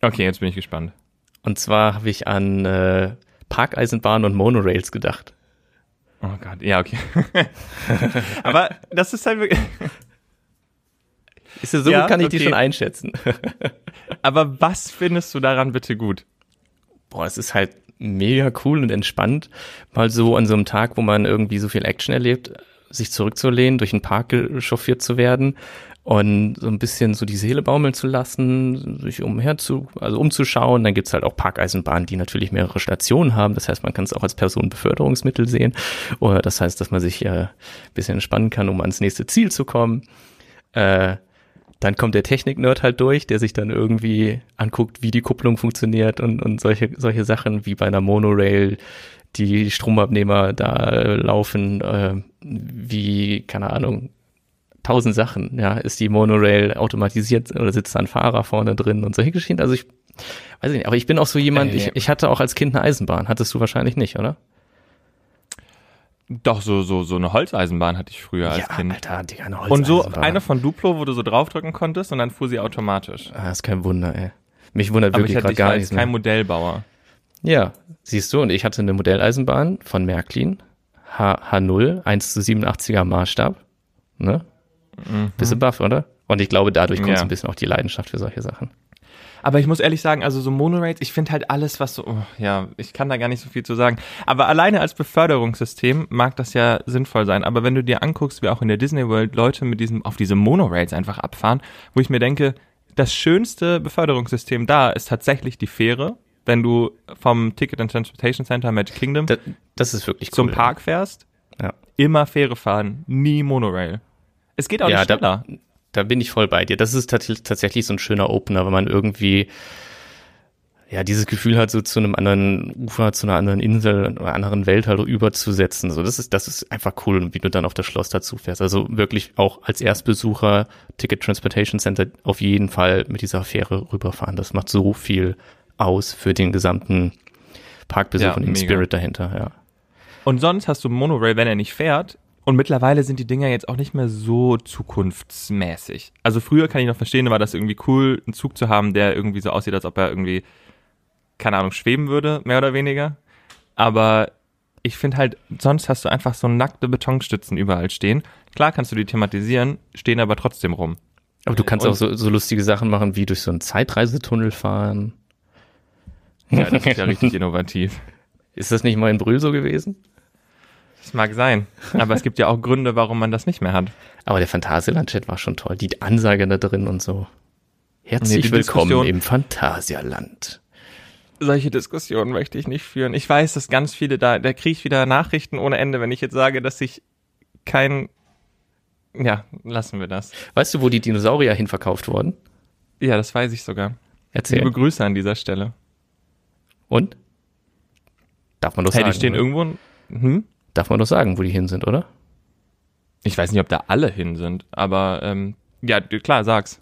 Okay, jetzt bin ich gespannt. Und zwar habe ich an äh, Parkeisenbahnen und Monorails gedacht. Oh Gott, ja, okay. Aber das ist halt wirklich. Ist ja so ja, kann ich okay. die schon einschätzen. Aber was findest du daran bitte gut? Boah, es ist halt mega cool und entspannt, mal so an so einem Tag, wo man irgendwie so viel Action erlebt, sich zurückzulehnen, durch den Park chauffiert zu werden und so ein bisschen so die Seele baumeln zu lassen, sich umher zu, also umzuschauen. Dann gibt's halt auch Parkeisenbahnen, die natürlich mehrere Stationen haben. Das heißt, man kann es auch als Personenbeförderungsmittel sehen. Oder das heißt, dass man sich äh, ein bisschen entspannen kann, um ans nächste Ziel zu kommen. Äh, dann kommt der Technik-Nerd halt durch, der sich dann irgendwie anguckt, wie die Kupplung funktioniert und, und solche, solche Sachen wie bei einer Monorail, die Stromabnehmer da äh, laufen, äh, wie, keine Ahnung, tausend Sachen, ja, ist die Monorail automatisiert oder sitzt da ein Fahrer vorne drin und solche Geschichten. Also ich weiß nicht, aber ich bin auch so jemand, äh, ich, ich hatte auch als Kind eine Eisenbahn, hattest du wahrscheinlich nicht, oder? Doch, so, so, so eine Holzeisenbahn hatte ich früher als ja, Kind. Alter, Digga, eine Und so eine von Duplo, wo du so draufdrücken konntest und dann fuhr sie automatisch. Ah, ist kein Wunder, ey. Mich wundert wirklich gerade gar nichts. Ich war kein Modellbauer. Ja, siehst du, und ich hatte eine Modelleisenbahn von Märklin, H H0, 1 zu 87er Maßstab. Ne? Mhm. Bist du baff, oder? Und ich glaube, dadurch kommt ja. so ein bisschen auch die Leidenschaft für solche Sachen. Aber ich muss ehrlich sagen, also so Monorails, ich finde halt alles, was so, oh, ja, ich kann da gar nicht so viel zu sagen. Aber alleine als Beförderungssystem mag das ja sinnvoll sein. Aber wenn du dir anguckst, wie auch in der Disney World Leute mit diesem, auf diese Monorails einfach abfahren, wo ich mir denke, das schönste Beförderungssystem da ist tatsächlich die Fähre, wenn du vom Ticket and Transportation Center Magic Kingdom das, das ist wirklich cool, zum Park fährst. Ja. Immer Fähre fahren, nie Monorail. Es geht auch ja, nicht schneller. Da, da bin ich voll bei dir. Das ist tatsächlich so ein schöner Opener, wenn man irgendwie ja, dieses Gefühl hat, so zu einem anderen Ufer, zu einer anderen Insel oder einer anderen Welt halt überzusetzen. So, das ist, das ist einfach cool, wie du dann auf das Schloss dazu fährst. Also wirklich auch als Erstbesucher Ticket Transportation Center auf jeden Fall mit dieser Fähre rüberfahren. Das macht so viel aus für den gesamten Parkbesuch ja, und den mega. Spirit dahinter, ja. Und sonst hast du Monorail, wenn er nicht fährt, und mittlerweile sind die Dinger jetzt auch nicht mehr so zukunftsmäßig. Also früher kann ich noch verstehen, war das irgendwie cool, einen Zug zu haben, der irgendwie so aussieht, als ob er irgendwie, keine Ahnung, schweben würde, mehr oder weniger. Aber ich finde halt, sonst hast du einfach so nackte Betonstützen überall stehen. Klar kannst du die thematisieren, stehen aber trotzdem rum. Aber du kannst Und, auch so, so lustige Sachen machen, wie durch so einen Zeitreisetunnel fahren. Ja, das ist ja richtig innovativ. Ist das nicht mal in Brühl so gewesen? Das mag sein. Aber es gibt ja auch Gründe, warum man das nicht mehr hat. Aber der Phantasialand-Chat war schon toll. Die Ansage da drin und so. Herzlich nee, willkommen im Phantasialand. Solche Diskussionen möchte ich nicht führen. Ich weiß, dass ganz viele da, da kriege ich wieder Nachrichten ohne Ende, wenn ich jetzt sage, dass ich kein, ja, lassen wir das. Weißt du, wo die Dinosaurier hinverkauft wurden? Ja, das weiß ich sogar. Erzähl. Liebe Grüße an dieser Stelle. Und? Darf man das hey, sagen? die stehen oder? irgendwo, hm? Darf man doch sagen, wo die hin sind, oder? Ich weiß nicht, ob da alle hin sind, aber ähm, ja, klar, sag's.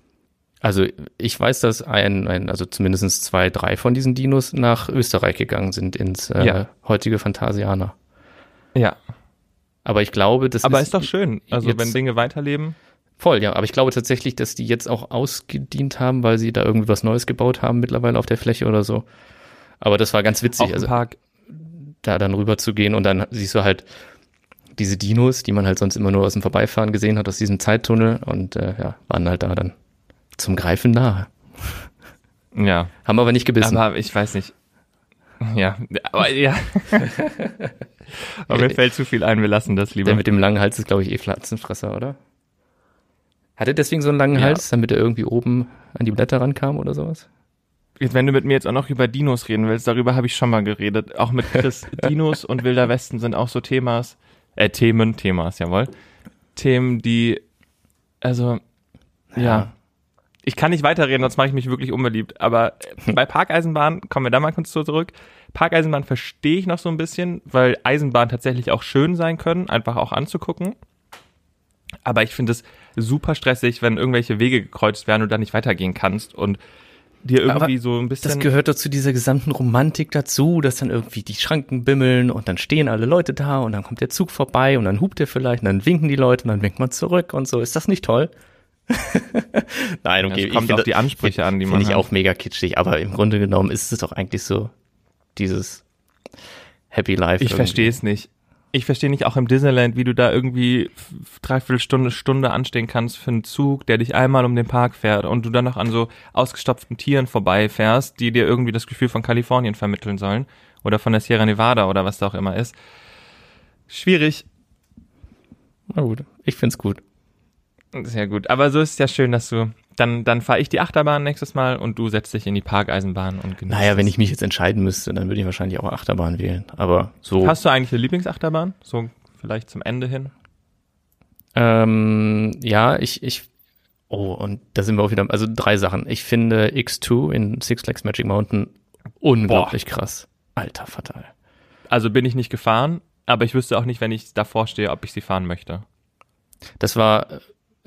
Also ich weiß, dass ein, ein also zumindest zwei, drei von diesen Dinos nach Österreich gegangen sind, ins äh, ja. heutige Phantasianer. Ja. Aber ich glaube, das aber ist, ist doch schön, also wenn Dinge weiterleben. Voll, ja. Aber ich glaube tatsächlich, dass die jetzt auch ausgedient haben, weil sie da irgendwie was Neues gebaut haben mittlerweile auf der Fläche oder so. Aber das war ganz witzig. Auch also, Park da dann rüber zu gehen und dann siehst du halt diese Dinos, die man halt sonst immer nur aus dem Vorbeifahren gesehen hat, aus diesem Zeittunnel und äh, ja, waren halt da dann zum Greifen nahe. Ja. Haben aber nicht gebissen. Aber ich weiß nicht. Ja, aber ja. aber mir fällt zu viel ein, wir lassen das lieber. Der mit dem langen Hals ist, glaube ich, eh Pflanzenfresser, oder? Hat er deswegen so einen langen Ja. Hals, damit er irgendwie oben an die Blätter rankam oder sowas? Wenn du mit mir jetzt auch noch über Dinos reden willst, darüber habe ich schon mal geredet. Auch mit Chris. Dinos und Wilder Westen sind auch so Themas, äh, Themen, Themas, jawohl. Themen, die, also, ja. Ich kann nicht weiterreden, sonst mache ich mich wirklich unbeliebt. Aber äh, bei Parkeisenbahn, kommen wir da mal kurz zurück. Parkeisenbahn verstehe ich noch so ein bisschen, weil Eisenbahnen tatsächlich auch schön sein können, einfach auch anzugucken. Aber ich finde es super stressig, wenn irgendwelche Wege gekreuzt werden und da nicht weitergehen kannst und dir irgendwie Aber so ein bisschen. Das gehört doch zu dieser gesamten Romantik dazu, dass dann irgendwie die Schranken bimmeln und dann stehen alle Leute da und dann kommt der Zug vorbei und dann hupt er vielleicht und dann winken die Leute und dann winkt man zurück und so. Ist das nicht toll? Nein, okay. Es kommt ich auf die Ansprüche an, die man Finde ich auch mega kitschig, aber im Grunde genommen ist es doch eigentlich so dieses Happy Life. Ich verstehe es nicht. Ich verstehe nicht auch im Disneyland, wie du da irgendwie dreiviertel Stunde, Stunde anstehen kannst für einen Zug, der dich einmal um den Park fährt und du dann noch an so ausgestopften Tieren vorbeifährst, die dir irgendwie das Gefühl von Kalifornien vermitteln sollen oder von der Sierra Nevada oder was da auch immer ist. Schwierig. Na gut, ich find's gut. Sehr gut. Aber so ist es ja schön, dass du, dann, dann fahre ich die Achterbahn nächstes Mal und du setzt dich in die Parkeisenbahn und genießt Naja, wenn ich mich jetzt entscheiden müsste, dann würde ich wahrscheinlich auch Achterbahn wählen. Aber so. Hast du eigentlich eine Lieblingsachterbahn? So vielleicht zum Ende hin? Ähm, ja, ich, ich, oh, und da sind wir auch wieder, also drei Sachen. Ich finde X2 in Six Flags Magic Mountain unglaublich krass. Alter Fatal. Also bin ich nicht gefahren, aber ich wüsste auch nicht, wenn ich davor stehe, ob ich sie fahren möchte. Das war,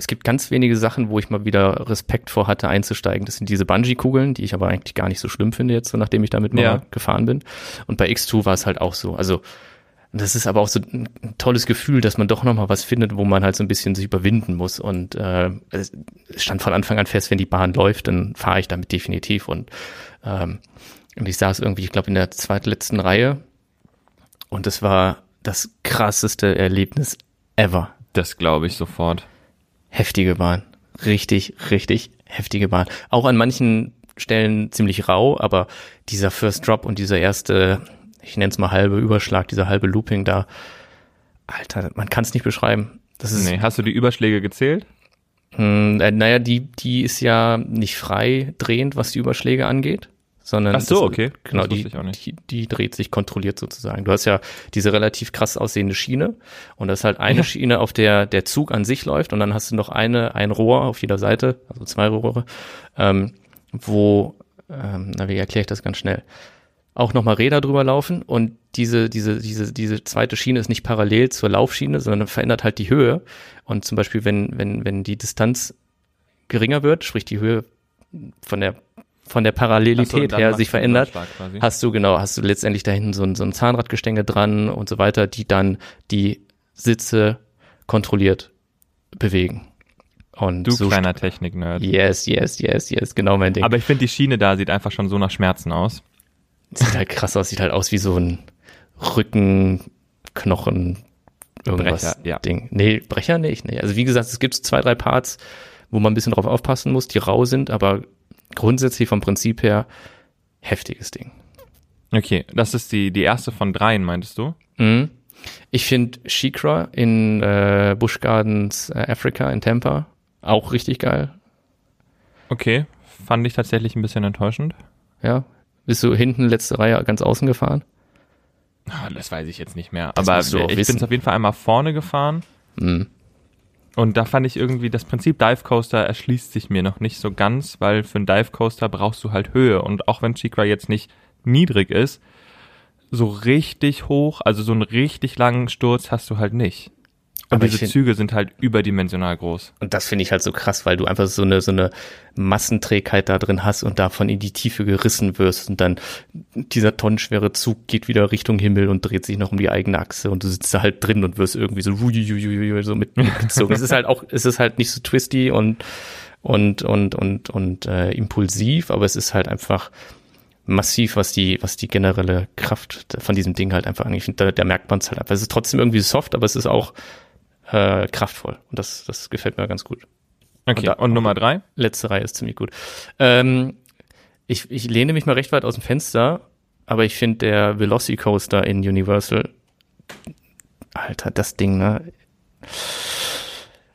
es gibt ganz wenige Sachen, wo ich mal wieder Respekt vor hatte, einzusteigen. Das sind diese Bungee-Kugeln, die ich aber eigentlich gar nicht so schlimm finde jetzt, so nachdem ich damit mal Ja. gefahren bin. Und bei X2 war es halt auch so. Also, das ist aber auch so ein tolles Gefühl, dass man doch nochmal was findet, wo man halt so ein bisschen sich überwinden muss. Und äh, es stand von Anfang an fest, wenn die Bahn läuft, dann fahre ich damit definitiv. Und, ähm, und ich saß irgendwie, ich glaube, in der zweitletzten Reihe. Und es war das krasseste Erlebnis ever Das glaube ich sofort. Heftige Bahn. Richtig, richtig heftige Bahn. Auch an manchen Stellen ziemlich rau, aber dieser First Drop und dieser erste, ich nenne es mal halbe Überschlag, dieser halbe Looping da, Alter, man kann es nicht beschreiben. Das ist, Nee, hast du die Überschläge gezählt? mh, äh, naja, die, die ist ja nicht frei drehend, was die Überschläge angeht, sondern Ach so, das- okay. Genau, Das wusste die, die, die dreht sich kontrolliert sozusagen. Du hast ja diese relativ krass aussehende Schiene und das ist halt eine Ja. Schiene, auf der der Zug an sich läuft und dann hast du noch eine, ein Rohr auf jeder Seite, also zwei Rohre, ähm, wo, ähm, na, wie erkläre ich das ganz schnell? Auch nochmal Räder drüber laufen und diese, diese, diese, diese zweite Schiene ist nicht parallel zur Laufschiene, sondern verändert halt die Höhe. Und zum Beispiel, wenn, wenn, wenn die Distanz geringer wird, sprich die Höhe von der, von der Parallelität her sich verändert, hast du genau, hast du letztendlich da hinten so ein, so ein Zahnradgestänge dran und so weiter, die dann die Sitze kontrolliert bewegen. Und Du so kleiner Technik-Nerd. Yes, yes, yes, yes, genau mein Ding. Aber ich finde, die Schiene da sieht einfach schon so nach Schmerzen aus. sieht halt krass aus, sieht halt aus wie so ein Rücken, Knochen, irgendwas Brecher, ja. Ding. Nee, Brecher nicht, nee. Also wie gesagt, es gibt zwei, drei Parts, wo man ein bisschen drauf aufpassen muss, die rau sind, aber grundsätzlich vom Prinzip her heftiges Ding. Okay, das ist die, die erste von dreien, meintest du? Mhm. Ich finde Shikra in äh, Busch Gardens äh, Africa in Tampa auch richtig geil. Okay, fand ich tatsächlich ein bisschen enttäuschend. Ja. Bist du hinten letzte Reihe ganz außen gefahren? Ah, Das weiß ich jetzt nicht mehr. Das Aber ich bin auf jeden Fall einmal vorne gefahren. Mhm. Und da fand ich irgendwie, das Prinzip Dive Coaster erschließt sich mir noch nicht so ganz, weil für einen Dive Coaster brauchst du halt Höhe. Und auch wenn Chikra jetzt nicht niedrig ist, so richtig hoch, also so einen richtig langen Sturz hast du halt nicht. Und Aber diese find- Züge sind halt überdimensional groß. Und das finde ich halt so krass, weil du einfach so eine, so eine Massenträgheit da drin hast und davon in die Tiefe gerissen wirst und dann dieser tonnenschwere Zug geht wieder Richtung Himmel und dreht sich noch um die eigene Achse und du sitzt da halt drin und wirst irgendwie so, so mit, mitgezogen. es ist halt auch, es ist halt nicht so twisty und, und, und, und, und, äh, impulsiv, aber es ist halt einfach massiv, was die, was die generelle Kraft von diesem Ding halt einfach angeht. Da, da merkt man es halt einfach. Es ist trotzdem irgendwie soft, aber es ist auch äh, kraftvoll. Und das, das gefällt mir ganz gut. Okay, Und da- und Nummer drei? Letzte Reihe ist ziemlich gut. Ähm, ich, ich lehne mich mal recht weit aus dem Fenster, aber ich finde der Velocicoaster in Universal, Alter, das Ding, ne?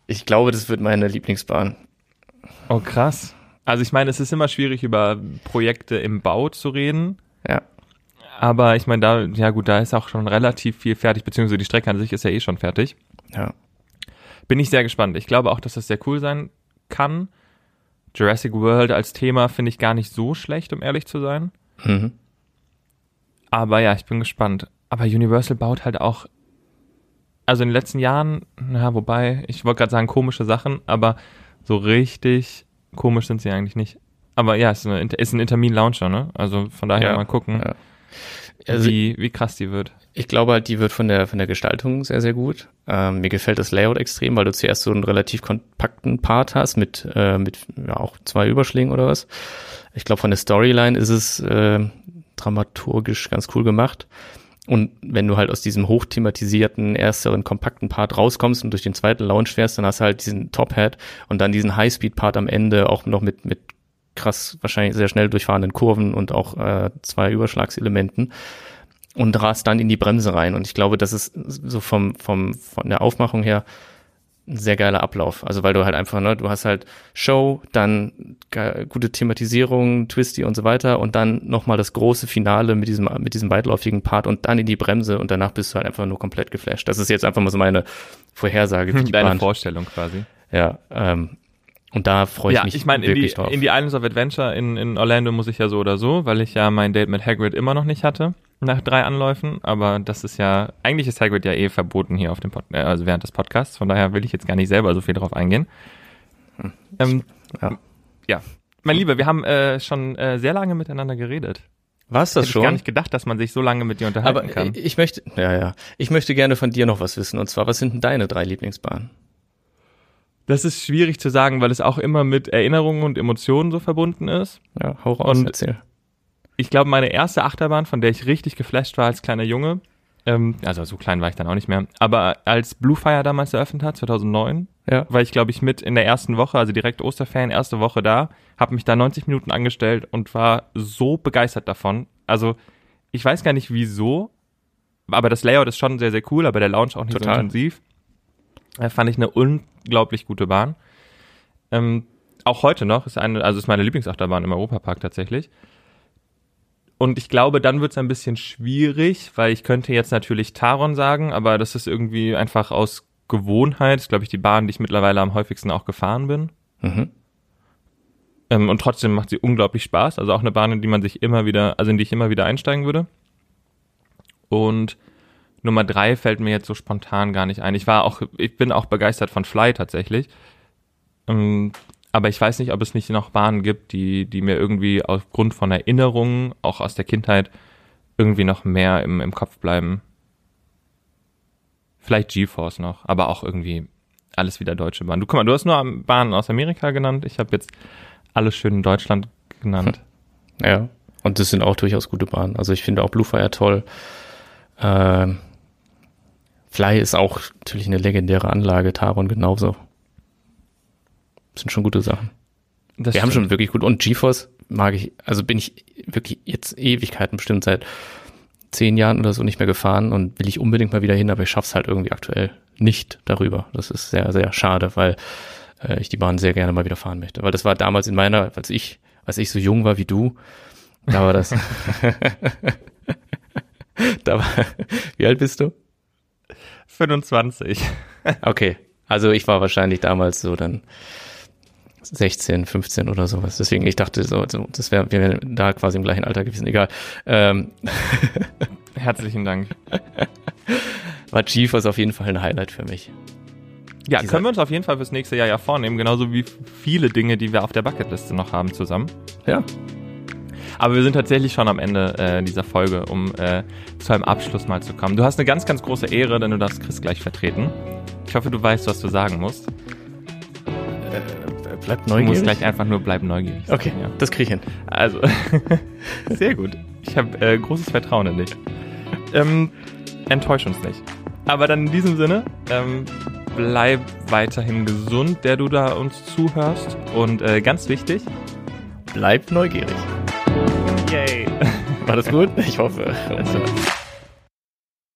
Ich glaube, das wird meine Lieblingsbahn. Oh, krass. Also ich meine, es ist immer schwierig, über Projekte im Bau zu reden. Ja. Aber ich meine, da, ja gut, da ist auch schon relativ viel fertig, beziehungsweise die Strecke an sich ist ja eh schon fertig. Ja. Bin ich sehr gespannt. Ich glaube auch, dass das sehr cool sein kann. Jurassic World als Thema finde ich gar nicht so schlecht, um ehrlich zu sein. Mhm. Aber ja, ich bin gespannt. Aber Universal baut halt auch, also in den letzten Jahren, na, wobei, ich wollte gerade sagen komische Sachen, aber so richtig komisch sind sie eigentlich nicht. Aber ja, ist, eine, ist ein Intermin-Launcher, ne? Also von daher Ja, mal gucken, ja. Also wie, wie krass die wird. Ich glaube halt, die wird von der, von der Gestaltung sehr, sehr gut. Ähm, mir gefällt das Layout extrem, weil du zuerst so einen relativ kompakten Part hast mit, äh, mit ja, auch zwei Überschlägen oder was. Ich glaube, von der Storyline ist es äh, dramaturgisch ganz cool gemacht. Und wenn du halt aus diesem hochthematisierten, ersteren, kompakten Part rauskommst und durch den zweiten Launch fährst, dann hast du halt diesen Top-Hat und dann diesen High-Speed-Part am Ende auch noch mit, mit krass, wahrscheinlich sehr schnell durchfahrenden Kurven und auch äh, zwei Überschlagselementen und rast dann in die Bremse rein. Und ich glaube, das ist so vom, vom, von der Aufmachung her ein sehr geiler Ablauf. Also weil du halt einfach, ne, du hast halt Show, dann gute Thematisierung, Twisty und so weiter und dann nochmal das große Finale mit diesem, mit diesem weitläufigen Part und dann in die Bremse und danach bist du halt einfach nur komplett geflasht. Das ist jetzt einfach mal so meine Vorhersage für die Deine Bahn. Vorstellung quasi. Ja, ähm, und da freue ich ja, mich ich meine, in die, wirklich drauf. in die Islands of Adventure in, in Orlando muss ich ja so oder so, weil ich ja mein Date mit Hagrid immer noch nicht hatte, nach drei Anläufen. Aber das ist ja, eigentlich ist Hagrid ja eh verboten hier auf dem Pod, äh, also während des Podcasts. Von daher will ich jetzt gar nicht selber so viel drauf eingehen. Ähm, ja. ja. Mein Lieber, wir haben äh, schon äh, sehr lange miteinander geredet. War's das Hätte ich schon? gar nicht gedacht, dass man sich so lange mit dir unterhalten Aber kann. ich möchte, ja, ja. Ich möchte gerne von dir noch was wissen. Und zwar, was sind denn deine drei Lieblingsbahnen? Das ist schwierig zu sagen, weil es auch immer mit Erinnerungen und Emotionen so verbunden ist. Ja, hau raus, Und- erzähl. ich glaube, meine erste Achterbahn, von der ich richtig geflasht war als kleiner Junge, ähm, also so klein war ich dann auch nicht mehr, aber als Bluefire damals eröffnet hat, 2009, Ja. war ich, glaube ich, mit in der ersten Woche, also direkt Osterferien, erste Woche da, habe mich da 90 Minuten angestellt und war so begeistert davon. Also ich weiß gar nicht wieso, aber das Layout ist schon sehr, sehr cool, aber der Lounge auch nicht Total. so intensiv. Da fand ich eine unglaublich gute Bahn. Ähm, auch heute noch ist eine, also ist meine Lieblingsachterbahn im Europapark tatsächlich. Und ich glaube, dann wird es ein bisschen schwierig, weil ich könnte jetzt natürlich Taron sagen, aber das ist irgendwie einfach aus Gewohnheit, ist, glaube ich, die Bahn, die ich mittlerweile am häufigsten auch gefahren bin. Mhm. Ähm, und trotzdem macht sie unglaublich Spaß. Also auch eine Bahn, in die man sich immer wieder, also in die ich immer wieder einsteigen würde. Und Nummer drei fällt mir jetzt so spontan gar nicht ein. Ich war auch, ich bin auch begeistert von Fly tatsächlich. Ähm, aber ich weiß nicht, ob es nicht noch Bahnen gibt, die, die mir irgendwie aufgrund von Erinnerungen, auch aus der Kindheit, irgendwie noch mehr im, im Kopf bleiben. Vielleicht GeForce noch, aber auch irgendwie alles wieder deutsche Bahnen. Du guck mal, du hast nur Bahnen aus Amerika genannt. Ich habe jetzt alles schön in Deutschland genannt. Ja. Und das sind auch durchaus gute Bahnen. Also ich finde auch Bluefire toll. Ähm, Fly ist auch natürlich eine legendäre Anlage, Taron genauso. Das sind schon gute Sachen. Das Wir haben stimmt. schon wirklich gut. Und GeForce mag ich, also bin ich wirklich jetzt Ewigkeiten bestimmt seit zehn Jahren oder so nicht mehr gefahren und will ich unbedingt mal wieder hin, aber ich schaff's halt irgendwie aktuell nicht darüber. Das ist sehr, sehr schade, weil äh, ich die Bahn sehr gerne mal wieder fahren möchte. Weil das war damals in meiner, als ich, als ich so jung war wie du, da war das. da war, wie alt bist du? 25. Okay, also ich war wahrscheinlich damals so dann 16, 15 oder sowas. Deswegen, ich dachte so, so das wäre wir wären da quasi im gleichen Alter gewesen. Egal. Ähm, Herzlichen Dank. war GeForce auf jeden Fall ein Highlight für mich. Ja, Dieser- können wir uns auf jeden Fall fürs nächste Jahr ja vornehmen, genauso wie viele Dinge, die wir auf der Bucketliste noch haben zusammen. Ja, Aber wir sind tatsächlich schon am Ende äh, dieser Folge, um äh, zu einem Abschluss mal zu kommen. Du hast eine ganz, ganz große Ehre, denn du darfst Chris gleich vertreten. Ich hoffe, du weißt, was du sagen musst. bleibt Du musst neugierig. gleich einfach nur bleiben neugierig. Okay, Ja. das krieg ich hin. Also, sehr gut. Ich habe äh, großes Vertrauen in dich. Ähm, enttäusch uns nicht. Aber dann in diesem Sinne, ähm, bleib weiterhin gesund, der du da uns zuhörst. Und äh, ganz wichtig, Bleibt neugierig. Yay. War das gut? Ich hoffe. Also,